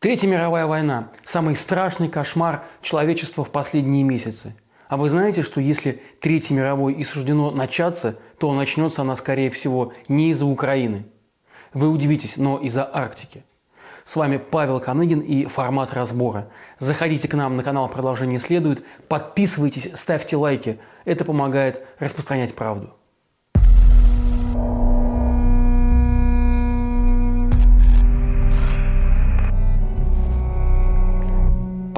Третья мировая война – самый страшный кошмар человечества в последние месяцы. А вы знаете, что если Третьей мировой и суждено начаться, то начнется она, скорее всего, не из-за Украины. Вы удивитесь, но из-за Арктики. С вами Павел Коныгин и формат разбора. Заходите к нам на канал «Продолжение следует», подписывайтесь, ставьте лайки. Это помогает распространять правду.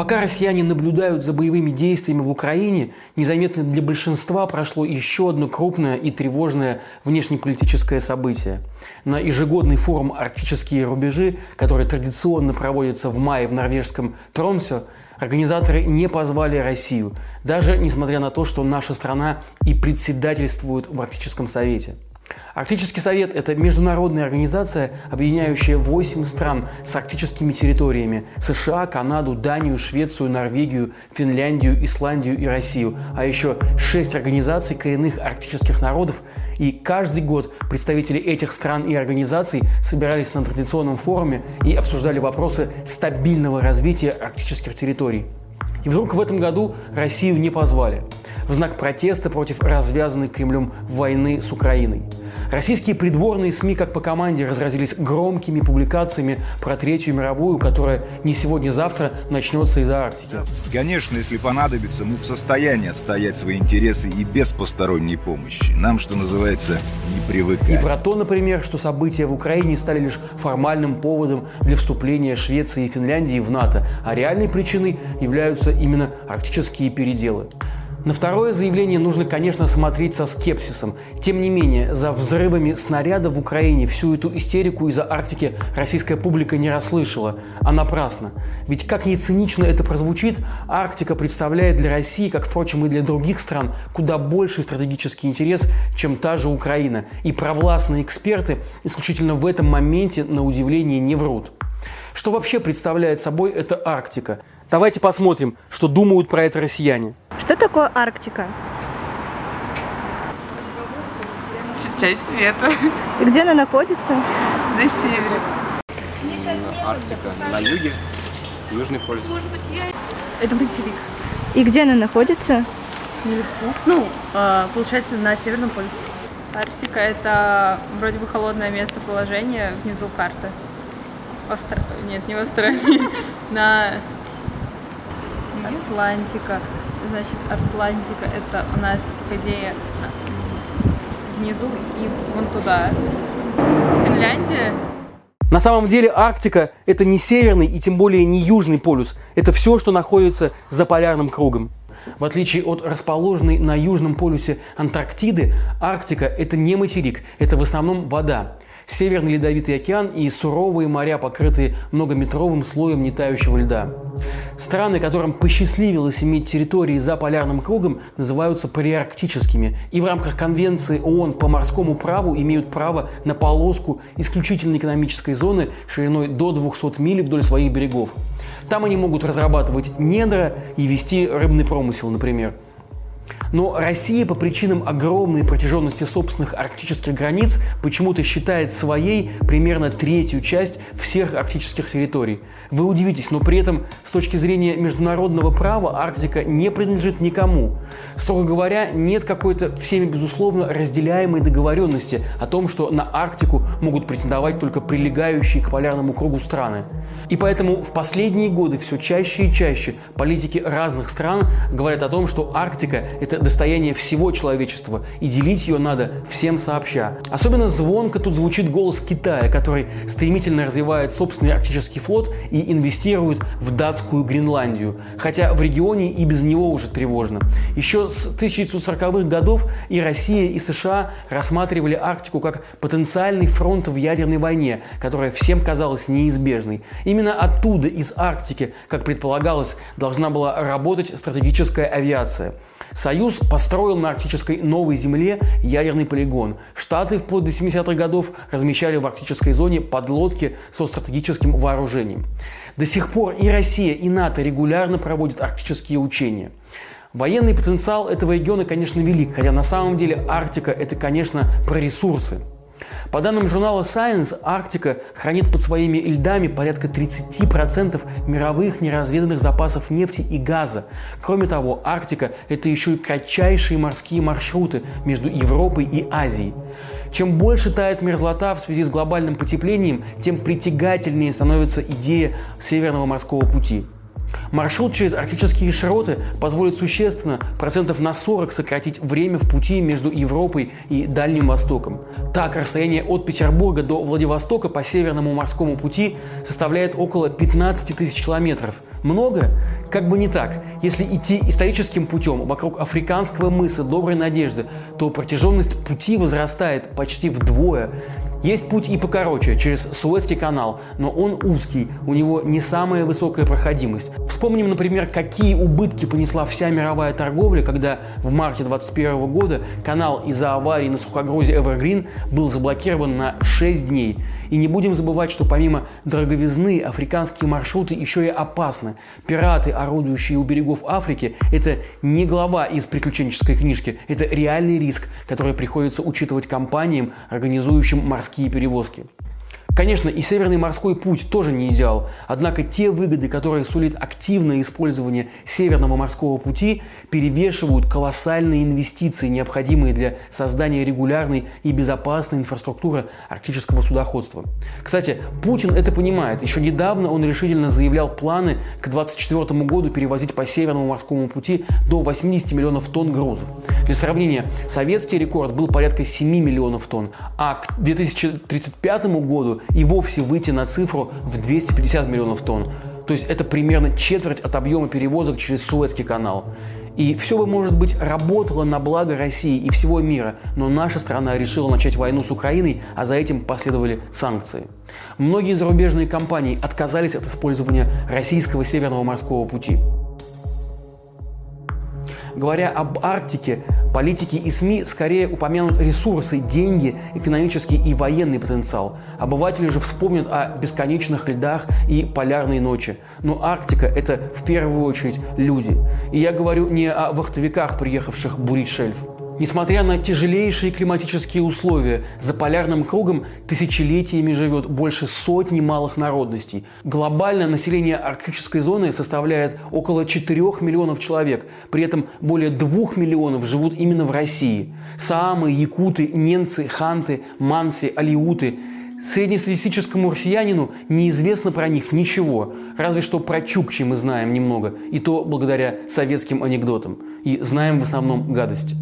Пока россияне наблюдают за боевыми действиями в Украине, незаметно для большинства прошло еще одно крупное и тревожное внешнеполитическое событие. На ежегодный форум «Арктические рубежи», который традиционно проводится в мае в норвежском Тронсе, Организаторы не позвали Россию, даже несмотря на то, что наша страна и председательствует в Арктическом совете – Арктический совет – это международная организация, объединяющая 8 стран с арктическими территориями – США, Канаду, Данию, Швецию, Норвегию, Финляндию, Исландию и Россию, а еще 6 организаций коренных арктических народов. И каждый год представители этих стран и организаций собирались на традиционном форуме и обсуждали вопросы стабильного развития арктических территорий. И вдруг в этом году Россию не позвали в знак протеста против развязанной Кремлем войны с Украиной. Российские придворные СМИ, как по команде, разразились громкими публикациями про Третью мировую, которая не сегодня-завтра начнется из-за Арктики. Конечно, если понадобится, мы в состоянии отстоять свои интересы и без посторонней помощи. Нам, что называется, не привыкать. И про то, например, что события в Украине стали лишь формальным поводом для вступления Швеции и Финляндии в НАТО, а реальной причиной являются именно арктические переделы. На второе заявление нужно, конечно, смотреть со скепсисом. Тем не менее, за взрывами снаряда в Украине всю эту истерику из-за Арктики российская публика не расслышала, а напрасно. Ведь как ни цинично это прозвучит, Арктика представляет для России, как, впрочем, и для других стран, куда больший стратегический интерес, чем та же Украина. И провластные эксперты исключительно в этом моменте, на удивление, не врут. Что вообще представляет собой эта Арктика? Давайте посмотрим, что думают про это россияне. Что такое Арктика? Часть света. И где она находится? На севере. Арктика на юге, Южный полюс. Это материк. И где она находится? Наверху. Ну, а, получается, на Северном полюсе. Арктика – это вроде бы холодное местоположение внизу карты. В Австра... Нет, не в Австралии. На Атлантика. Значит, Атлантика это у нас, по внизу и вон туда. Финляндия. На самом деле Арктика – это не северный и тем более не южный полюс. Это все, что находится за полярным кругом. В отличие от расположенной на южном полюсе Антарктиды, Арктика – это не материк, это в основном вода. Северный ледовитый океан и суровые моря, покрытые многометровым слоем нетающего льда. Страны, которым посчастливилось иметь территории за полярным кругом, называются полиарктическими и в рамках Конвенции ООН по морскому праву имеют право на полоску исключительной экономической зоны шириной до 200 миль вдоль своих берегов. Там они могут разрабатывать недра и вести рыбный промысел, например. Но Россия по причинам огромной протяженности собственных арктических границ почему-то считает своей примерно третью часть всех арктических территорий. Вы удивитесь, но при этом с точки зрения международного права Арктика не принадлежит никому. Строго говоря, нет какой-то всеми безусловно разделяемой договоренности о том, что на Арктику могут претендовать только прилегающие к полярному кругу страны. И поэтому в последние годы все чаще и чаще политики разных стран говорят о том, что Арктика – это достояние всего человечества, и делить ее надо всем сообща. Особенно звонко тут звучит голос Китая, который стремительно развивает собственный арктический флот и инвестирует в датскую Гренландию, хотя в регионе и без него уже тревожно. Еще с 1940-х годов и Россия, и США рассматривали Арктику как потенциальный фронт в ядерной войне, которая всем казалась неизбежной. Именно оттуда, из Арктики, как предполагалось, должна была работать стратегическая авиация. Союз построил на арктической новой земле ядерный полигон. Штаты вплоть до 70-х годов размещали в арктической зоне подлодки со стратегическим вооружением. До сих пор и Россия, и НАТО регулярно проводят арктические учения. Военный потенциал этого региона, конечно, велик, хотя на самом деле Арктика – это, конечно, про ресурсы. По данным журнала Science, Арктика хранит под своими льдами порядка 30% мировых неразведанных запасов нефти и газа. Кроме того, Арктика – это еще и кратчайшие морские маршруты между Европой и Азией. Чем больше тает мерзлота в связи с глобальным потеплением, тем притягательнее становится идея Северного морского пути. Маршрут через арктические широты позволит существенно, процентов на 40 сократить время в пути между Европой и Дальним Востоком. Так, расстояние от Петербурга до Владивостока по Северному морскому пути составляет около 15 тысяч километров. Много? Как бы не так. Если идти историческим путем вокруг африканского мыса Доброй Надежды, то протяженность пути возрастает почти вдвое. Есть путь и покороче, через Суэцкий канал, но он узкий, у него не самая высокая проходимость. Вспомним, например, какие убытки понесла вся мировая торговля, когда в марте 2021 года канал из-за аварии на сухогрузе Evergreen был заблокирован на 6 дней. И не будем забывать, что помимо дороговизны африканские маршруты еще и опасны. Пираты, орудующие у берегов Африки, это не глава из приключенческой книжки, это реальный риск, который приходится учитывать компаниям, организующим морские перевозки. Конечно, и Северный морской путь тоже не идеал, однако те выгоды, которые сулит активное использование Северного морского пути, перевешивают колоссальные инвестиции, необходимые для создания регулярной и безопасной инфраструктуры арктического судоходства. Кстати, Путин это понимает. Еще недавно он решительно заявлял планы к 2024 году перевозить по Северному морскому пути до 80 миллионов тонн грузов. Для сравнения, советский рекорд был порядка 7 миллионов тонн, а к 2035 году и вовсе выйти на цифру в 250 миллионов тонн. То есть это примерно четверть от объема перевозок через Суэцкий канал. И все бы, может быть, работало на благо России и всего мира, но наша страна решила начать войну с Украиной, а за этим последовали санкции. Многие зарубежные компании отказались от использования российского Северного морского пути. Говоря об Арктике, политики и СМИ скорее упомянут ресурсы, деньги, экономический и военный потенциал. Обыватели же вспомнят о бесконечных льдах и полярной ночи. Но Арктика – это в первую очередь люди. И я говорю не о вахтовиках, приехавших бурить шельф. Несмотря на тяжелейшие климатические условия, за полярным кругом тысячелетиями живет больше сотни малых народностей. Глобально население арктической зоны составляет около 4 миллионов человек, при этом более 2 миллионов живут именно в России. Саамы, якуты, ненцы, ханты, манси, алиуты Среднестатистическому россиянину неизвестно про них ничего, разве что про чукчи мы знаем немного, и то благодаря советским анекдотам. И знаем в основном гадости.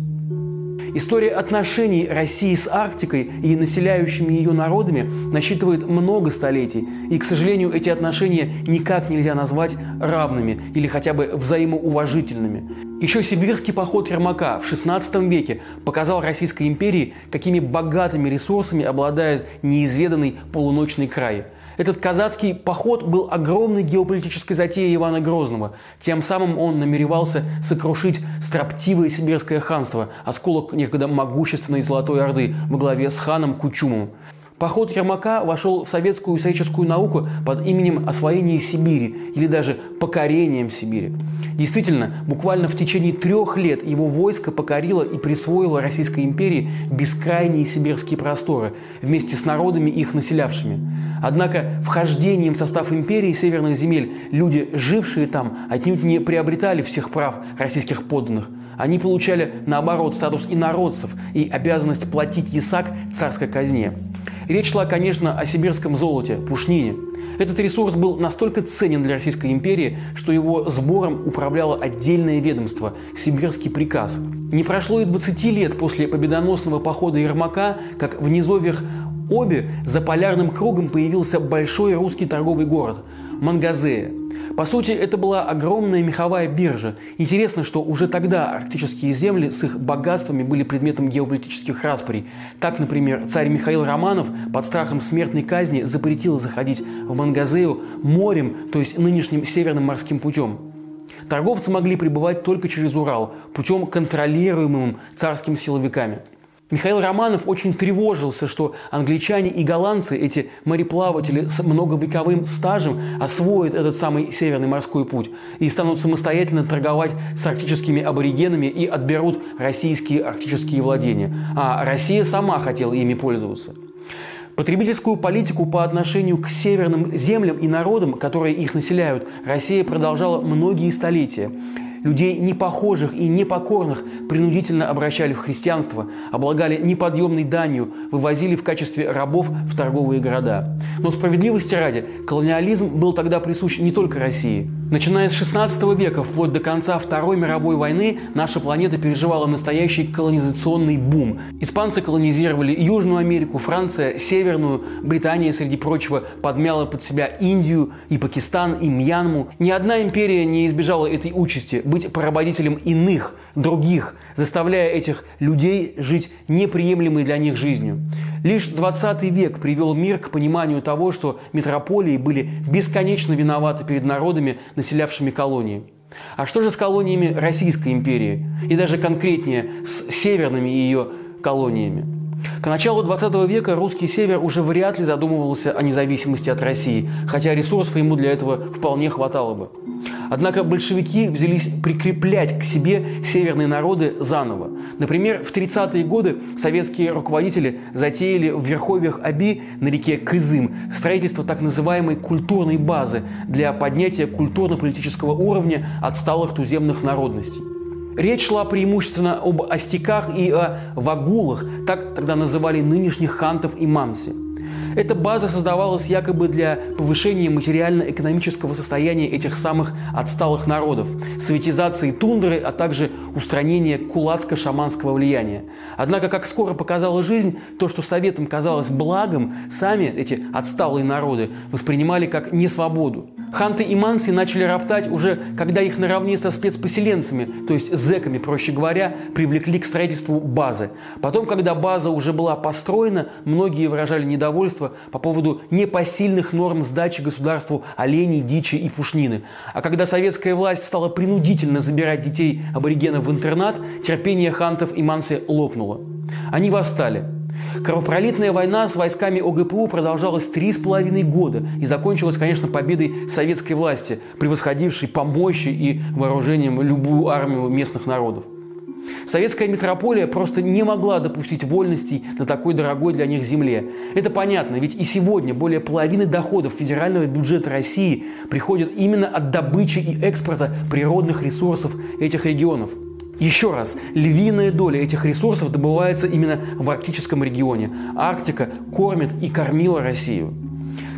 История отношений России с Арктикой и населяющими ее народами насчитывает много столетий, и, к сожалению, эти отношения никак нельзя назвать равными или хотя бы взаимоуважительными. Еще сибирский поход Ермака в XVI веке показал Российской империи, какими богатыми ресурсами обладает неизведанный полуночный край – этот казацкий поход был огромной геополитической затеей Ивана Грозного. Тем самым он намеревался сокрушить строптивое сибирское ханство, осколок некогда могущественной Золотой Орды во главе с ханом Кучумом. Поход Ермака вошел в советскую историческую науку под именем освоения Сибири или даже покорением Сибири. Действительно, буквально в течение трех лет его войско покорило и присвоило Российской империи бескрайние сибирские просторы вместе с народами их населявшими. Однако вхождением в состав империи северных земель люди, жившие там, отнюдь не приобретали всех прав российских подданных. Они получали, наоборот, статус инородцев и обязанность платить ясак царской казне. Речь шла, конечно, о сибирском золоте, пушнине. Этот ресурс был настолько ценен для Российской империи, что его сбором управляло отдельное ведомство – Сибирский приказ. Не прошло и 20 лет после победоносного похода Ермака, как в низовьях Оби за полярным кругом появился большой русский торговый город – Мангазея. По сути, это была огромная меховая биржа. Интересно, что уже тогда арктические земли с их богатствами были предметом геополитических распорей. Так, например, царь Михаил Романов под страхом смертной казни запретил заходить в Мангазею морем, то есть нынешним северным морским путем. Торговцы могли прибывать только через Урал, путем контролируемым царскими силовиками – Михаил Романов очень тревожился, что англичане и голландцы, эти мореплаватели с многовековым стажем, освоят этот самый Северный морской путь и станут самостоятельно торговать с арктическими аборигенами и отберут российские арктические владения. А Россия сама хотела ими пользоваться. Потребительскую политику по отношению к северным землям и народам, которые их населяют, Россия продолжала многие столетия. Людей непохожих и непокорных принудительно обращали в христианство, облагали неподъемной данью, вывозили в качестве рабов в торговые города. Но справедливости ради, колониализм был тогда присущ не только России. Начиная с 16 века, вплоть до конца Второй мировой войны, наша планета переживала настоящий колонизационный бум. Испанцы колонизировали Южную Америку, Франция – Северную, Британия, среди прочего, подмяла под себя Индию и Пакистан, и Мьянму. Ни одна империя не избежала этой участи – быть поработителем иных, других, заставляя этих людей жить неприемлемой для них жизнью. Лишь 20 век привел мир к пониманию того, что метрополии были бесконечно виноваты перед народами, населявшими колонии. А что же с колониями Российской империи? И даже конкретнее, с северными ее колониями? К началу 20 века русский север уже вряд ли задумывался о независимости от России, хотя ресурсов ему для этого вполне хватало бы. Однако большевики взялись прикреплять к себе северные народы заново. Например, в 30-е годы советские руководители затеяли в верховьях Аби на реке Кызым строительство так называемой культурной базы для поднятия культурно-политического уровня отсталых туземных народностей. Речь шла преимущественно об остяках и о вагулах, так тогда называли нынешних хантов и манси – эта база создавалась якобы для повышения материально-экономического состояния этих самых отсталых народов, советизации тундры, а также устранения кулацко-шаманского влияния. Однако, как скоро показала жизнь, то, что советам казалось благом, сами эти отсталые народы воспринимали как несвободу. Ханты и манси начали роптать уже, когда их наравне со спецпоселенцами, то есть зэками, проще говоря, привлекли к строительству базы. Потом, когда база уже была построена, многие выражали недовольство недовольство по поводу непосильных норм сдачи государству оленей, дичи и пушнины. А когда советская власть стала принудительно забирать детей аборигенов в интернат, терпение хантов и манси лопнуло. Они восстали. Кровопролитная война с войсками ОГПУ продолжалась три с половиной года и закончилась, конечно, победой советской власти, превосходившей по мощи и вооружением любую армию местных народов. Советская метрополия просто не могла допустить вольностей на такой дорогой для них земле. Это понятно, ведь и сегодня более половины доходов федерального бюджета России приходят именно от добычи и экспорта природных ресурсов этих регионов. Еще раз, львиная доля этих ресурсов добывается именно в арктическом регионе. Арктика кормит и кормила Россию.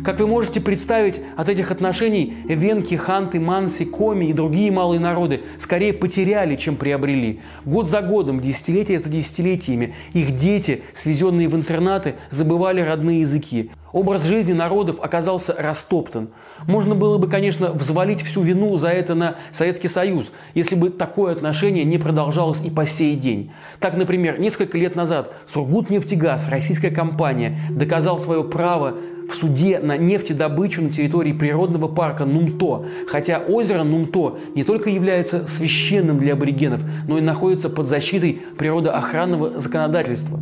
Как вы можете представить, от этих отношений венки, ханты, манси, коми и другие малые народы скорее потеряли, чем приобрели. Год за годом, десятилетия за десятилетиями их дети, свезенные в интернаты, забывали родные языки. Образ жизни народов оказался растоптан. Можно было бы, конечно, взвалить всю вину за это на Советский Союз, если бы такое отношение не продолжалось и по сей день. Так, например, несколько лет назад Сургутнефтегаз, российская компания, доказал свое право в суде на нефтедобычу на территории природного парка Нумто, хотя озеро Нумто не только является священным для аборигенов, но и находится под защитой природоохранного законодательства.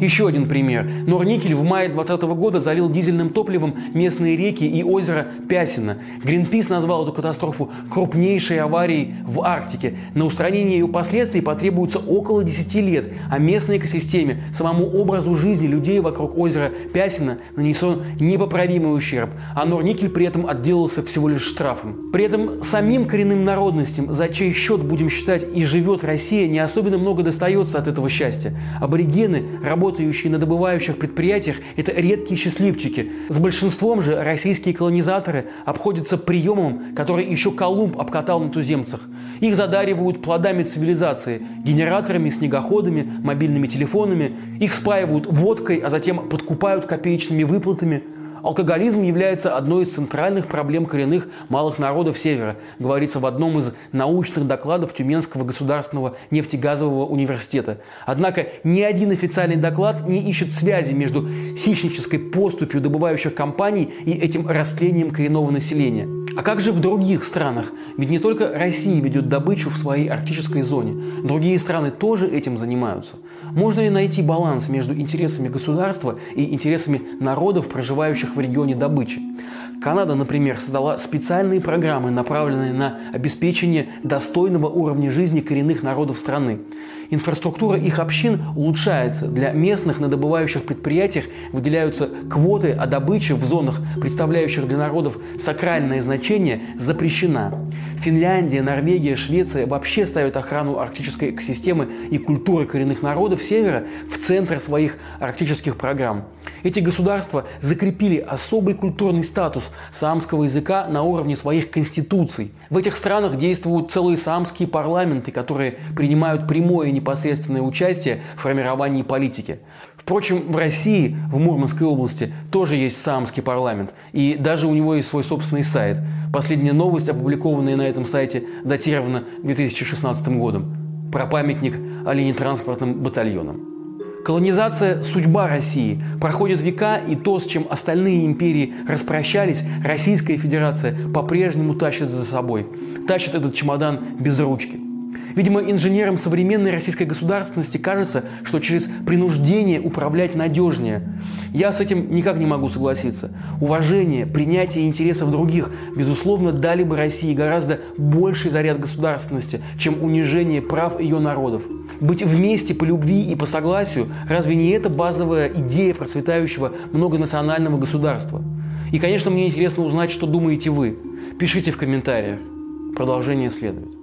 Еще один пример. Норникель в мае 2020 года залил дизельным топливом местные реки и озеро Пясино. Гринпис назвал эту катастрофу крупнейшей аварией в Арктике. На устранение ее последствий потребуется около 10 лет, а местной экосистеме, самому образу жизни людей вокруг озера Пясино нанесен непоправимый ущерб, а Норникель при этом отделался всего лишь штрафом. При этом самим коренным народностям, за чей счет, будем считать, и живет Россия, не особенно много достается от этого счастья. Аборигены работают работающие на добывающих предприятиях – это редкие счастливчики. С большинством же российские колонизаторы обходятся приемом, который еще Колумб обкатал на туземцах. Их задаривают плодами цивилизации – генераторами, снегоходами, мобильными телефонами. Их спаивают водкой, а затем подкупают копеечными выплатами – Алкоголизм является одной из центральных проблем коренных малых народов Севера, говорится в одном из научных докладов Тюменского государственного нефтегазового университета. Однако ни один официальный доклад не ищет связи между хищнической поступью добывающих компаний и этим растлением коренного населения. А как же в других странах? Ведь не только Россия ведет добычу в своей арктической зоне. Другие страны тоже этим занимаются. Можно ли найти баланс между интересами государства и интересами народов, проживающих в регионе добычи? Канада, например, создала специальные программы, направленные на обеспечение достойного уровня жизни коренных народов страны. Инфраструктура их общин улучшается. Для местных на добывающих предприятиях выделяются квоты, а добыча в зонах, представляющих для народов сакральное значение, запрещена. Финляндия, Норвегия, Швеция вообще ставят охрану арктической экосистемы и культуры коренных народов Севера в центр своих арктических программ. Эти государства закрепили особый культурный статус саамского языка на уровне своих конституций. В этих странах действуют целые саамские парламенты, которые принимают прямое непосредственное участие в формировании политики. Впрочем, в России, в Мурманской области, тоже есть саамский парламент, и даже у него есть свой собственный сайт. Последняя новость, опубликованная на этом сайте, датирована 2016 годом. Про памятник оленетранспортным батальонам. Колонизация – судьба России. Проходят века, и то, с чем остальные империи распрощались, Российская Федерация по-прежнему тащит за собой. Тащит этот чемодан без ручки. Видимо, инженерам современной российской государственности кажется, что через принуждение управлять надежнее. Я с этим никак не могу согласиться. Уважение, принятие интересов других, безусловно, дали бы России гораздо больший заряд государственности, чем унижение прав ее народов. Быть вместе по любви и по согласию – разве не это базовая идея процветающего многонационального государства? И, конечно, мне интересно узнать, что думаете вы. Пишите в комментариях. Продолжение следует.